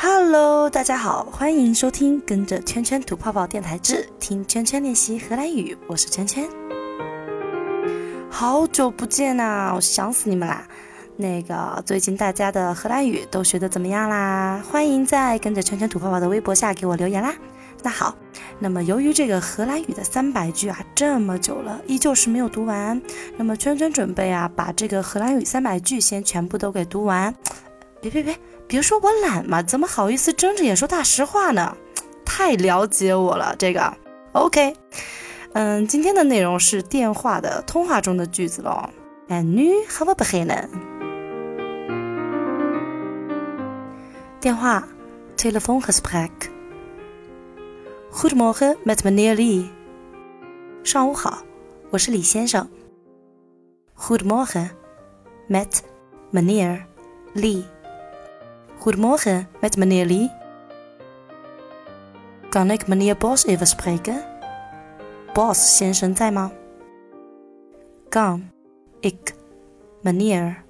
Hello，大家好，欢迎收听跟着圈圈吐泡泡电台志，听圈圈练习荷兰语。我是圈圈，好久不见呐，我想死你们啦！那个最近大家的荷兰语都学的怎么样啦？欢迎在跟着圈圈吐泡泡的微博下给我留言啦。那好，那么由于这个荷兰语的三百句啊，这么久了依旧是没有读完，那么圈圈准备啊，把这个荷兰语三百句先全部都给读完。别别别！别说我懒嘛，怎么好意思睁着眼说大实话呢？太了解我了，这个 OK。嗯，今天的内容是电话的通话中的句子喽。En nu gaan we beginnen。电话，telefoongesprek。Goedemorgen met meneer Lee。上午好，我是李先生。Goedmorgen met meneer Lee。Goedemorgen, met meneer Lee. Kan ik meneer Bos even spreken? Bos 先生在吗？Kan ik meneer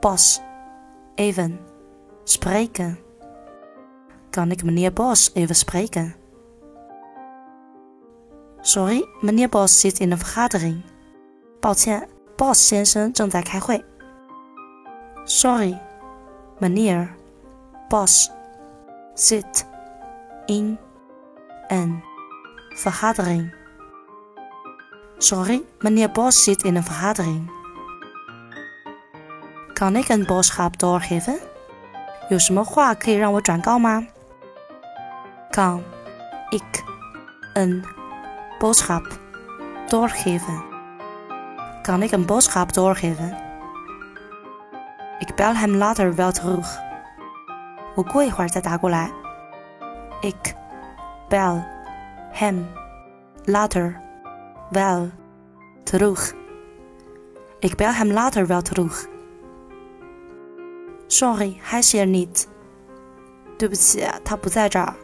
Bos even spreken? Kan ik meneer Bos even spreken? Sorry, meneer Bos zit in een vergadering. 抱歉，Bos 先生正在开会。Sorry, meneer Bos zit in een vergadering. Sorry, meneer Bos zit in een vergadering. Kan ik een boodschap doorgeven? 有什么话可以让我转告吗？Kan ik een boodschap doorgeven? Kan ik een boodschap doorgeven? Ik bel hem later wel terug. 我过一会儿再打过来。Ik bel hem later wel terug. Ik bel hem later wel terug. Sorry, hij is er niet. 对不起，他不在这儿。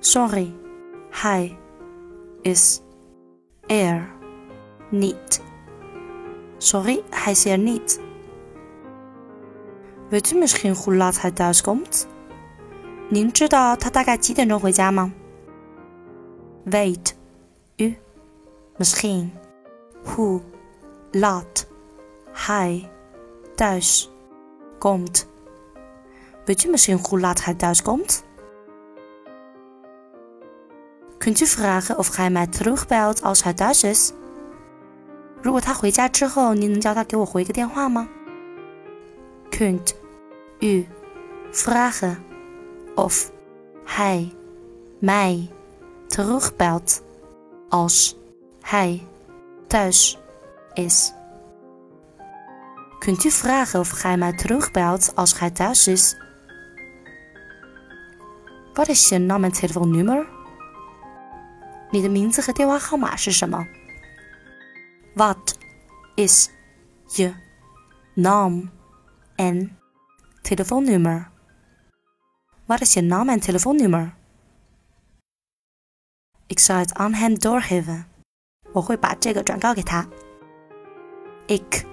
Sorry, hij is er niet. Sorry, hij is er niet. Weet u misschien hoe laat hij thuis komt? 您知道他大概几点钟回家吗？Weet u misschien hoe laat hij thuis komt? Weet u misschien hoe laat hij thuis komt? Kunt u vragen of hij mij terugbelt als hij thuis is? 如果他回家之后，您能叫他给我回个电话吗 ？Kunt u vragen of hij mij terugbelt als hij thuis is. Kunt u vragen of hij mij terugbelt als hij thuis is? Wat is je naam en telefoonnummer? 你的名字和电话号码是什么？Wat is je naam en telefoonnummer. Wat is je naam en telefoonnummer? Ik zal het aan hem doorgeven. 我会把这个转告给他。Ik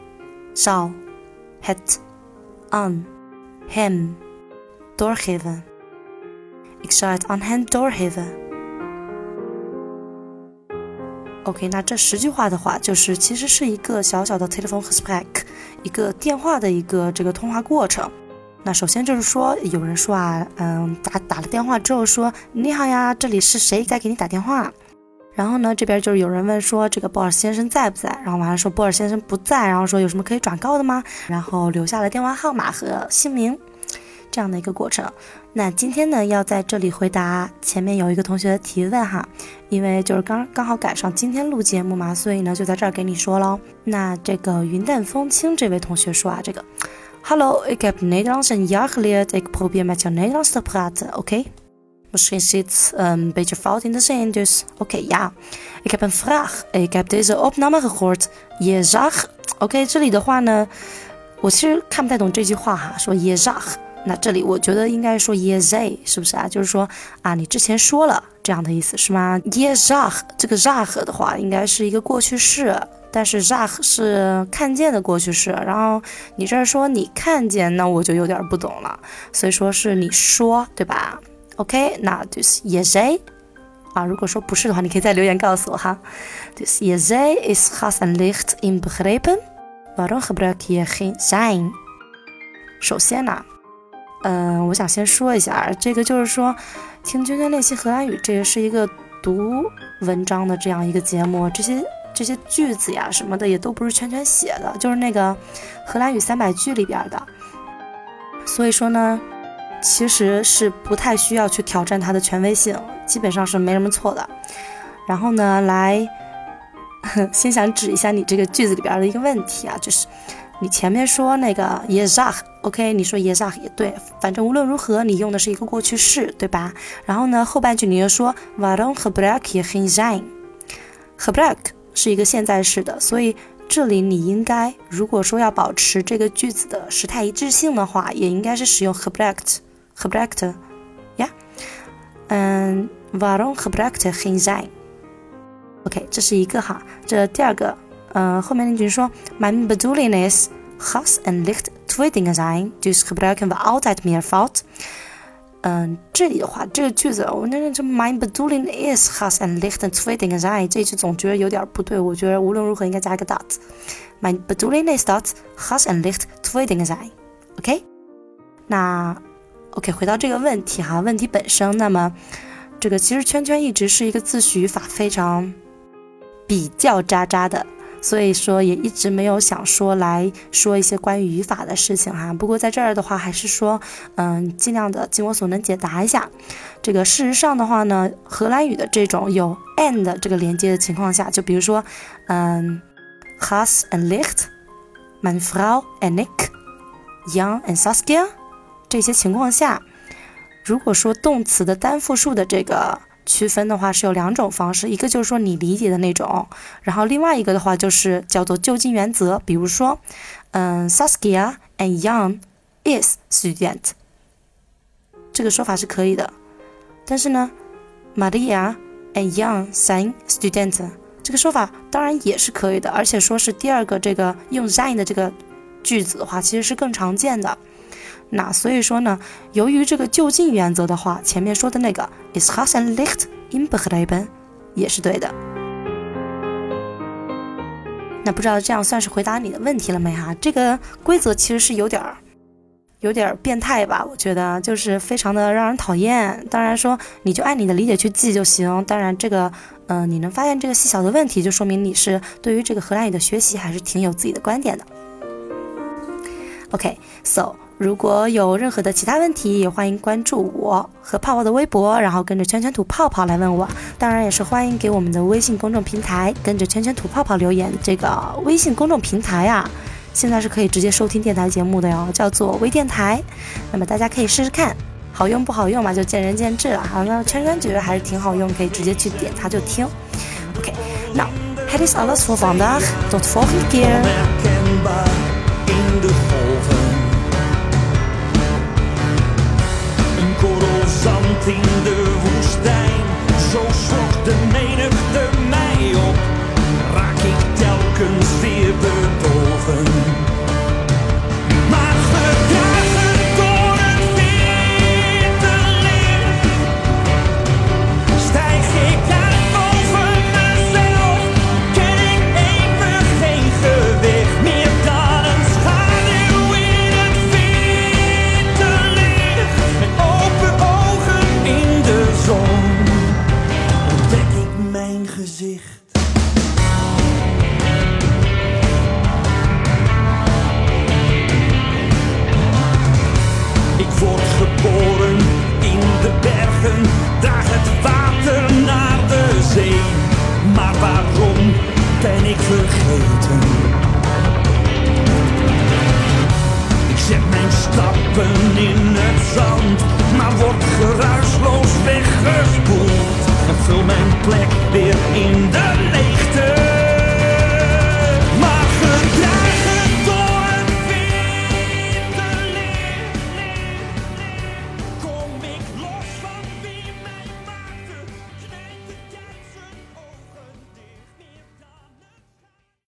zal het aan hem doorgeven. Ik zal het aan hem doorgeven. OK，那这十句话的话，就是其实是一个小小的 telephone gesprek，一个电话的一个这个通话过程。那首先就是说，有人说啊，嗯，打打了电话之后说你好呀，这里是谁在给你打电话？然后呢，这边就是有人问说这个波尔先生在不在？然后完了说波尔先生不在，然后说有什么可以转告的吗？然后留下了电话号码和姓名，这样的一个过程。那今天呢，要在这里回答前面有一个同学的提问哈，因为就是刚刚好赶上今天录节目嘛，所以呢就在这儿给你说喽。那这个云淡风轻这位同学说啊，这个。，Hello, ik heb Nederlands en jaar geleerd. Ik probeer met jou Nederlands te praten, oké? Misschien zit een beetje fout in de zin, dus oké, ja. Ik heb een vraag. Ik heb deze opname gehoord. Je zag... OK，这里的话呢，我其实看不太懂这句话哈，说 je zag。那这里我觉得应该说 je zei，是不是啊？就是说啊，你之前说了这样的意思是吗？je zag 这个 zag 的话，应该是一个过去式。但是 zag 是看见的过去式，然后你这儿说你看见，那我就有点不懂了，所以说是你说，对吧？OK，那就是 yes 啊，如果说不是的话，你可以再留言告诉我哈。就是 yes is has an licht in begrepen，waarom gebruik je geen zijn？首先呢，嗯，我想先说一下，这个就是说听娟娟练习荷兰语，这个是一个读文章的这样一个节目，这些。这些句子呀什么的也都不是圈圈写的，就是那个荷兰语三百句里边的。所以说呢，其实是不太需要去挑战它的权威性，基本上是没什么错的。然后呢，来 先想指一下你这个句子里边的一个问题啊，就是你前面说那个 yes OK，你说 yezag 也对，反正无论如何你用的是一个过去式，对吧？然后呢，后半句你又说 waarom gebruik je geen zijn？gebruik。是一个现在式的，所以这里你应该，如果说要保持这个句子的时态一致性的话，也应该是使用 gebruikt，gebruikt，呀，嗯，waarom gebruikt geen zijn？OK，这是一个哈，这第二个，嗯，后面那句说，mijn bedoeling is gas en licht twee dingen zijn, dus gebruiken we altijd meervoud。嗯，这里的话，这个句子，我那这 my bedoeling is has and lichten twee dingen zijn，这句总觉得有点不对。我觉得无论如何应该加一个 that。My bedoeling is that has and licht twee dingen zijn。OK，那 OK，回到这个问题哈，问题本身，那么这个其实圈圈一直是一个自诩语法非常比较渣渣的。所以说也一直没有想说来说一些关于语法的事情哈。不过在这儿的话，还是说，嗯，尽量的尽我所能解答一下。这个事实上的话呢，荷兰语的这种有 and 这个连接的情况下，就比如说，嗯，has and licht，mein Frau and Nick，Jan and Saskia，这些情况下，如果说动词的单复数的这个。区分的话是有两种方式，一个就是说你理解的那种，然后另外一个的话就是叫做就近原则。比如说，嗯，Saskia and Jan is student，这个说法是可以的。但是呢，Maria and Jan sind student，这个说法当然也是可以的，而且说是第二个这个用 sind 的这个句子的话，其实是更常见的。那所以说呢，由于这个就近原则的话，前面说的那个 is has and licht in begrepen 也是对的。那不知道这样算是回答你的问题了没哈？这个规则其实是有点儿有点儿变态吧？我觉得就是非常的让人讨厌。当然说你就按你的理解去记就行。当然这个嗯，你能发现这个细小的问题，就说明你是对于这个荷兰语的学习还是挺有自己的观点的。OK，so。如果有任何的其他问题，也欢迎关注我和泡泡的微博，然后跟着圈圈吐泡泡来问我。当然，也是欢迎给我们的微信公众平台跟着圈圈吐泡泡留言。这个微信公众平台啊，现在是可以直接收听电台节目的哟，叫做微电台。那么大家可以试试看，好用不好用嘛，就见仁见智了。好，那圈圈觉得还是挺好用，可以直接去点它就听。OK，now het is alles voor vandaag. Tot volgende keer. In de woestijn. Zo sloeg de menigte mij op, raak ik telkens weer dreamed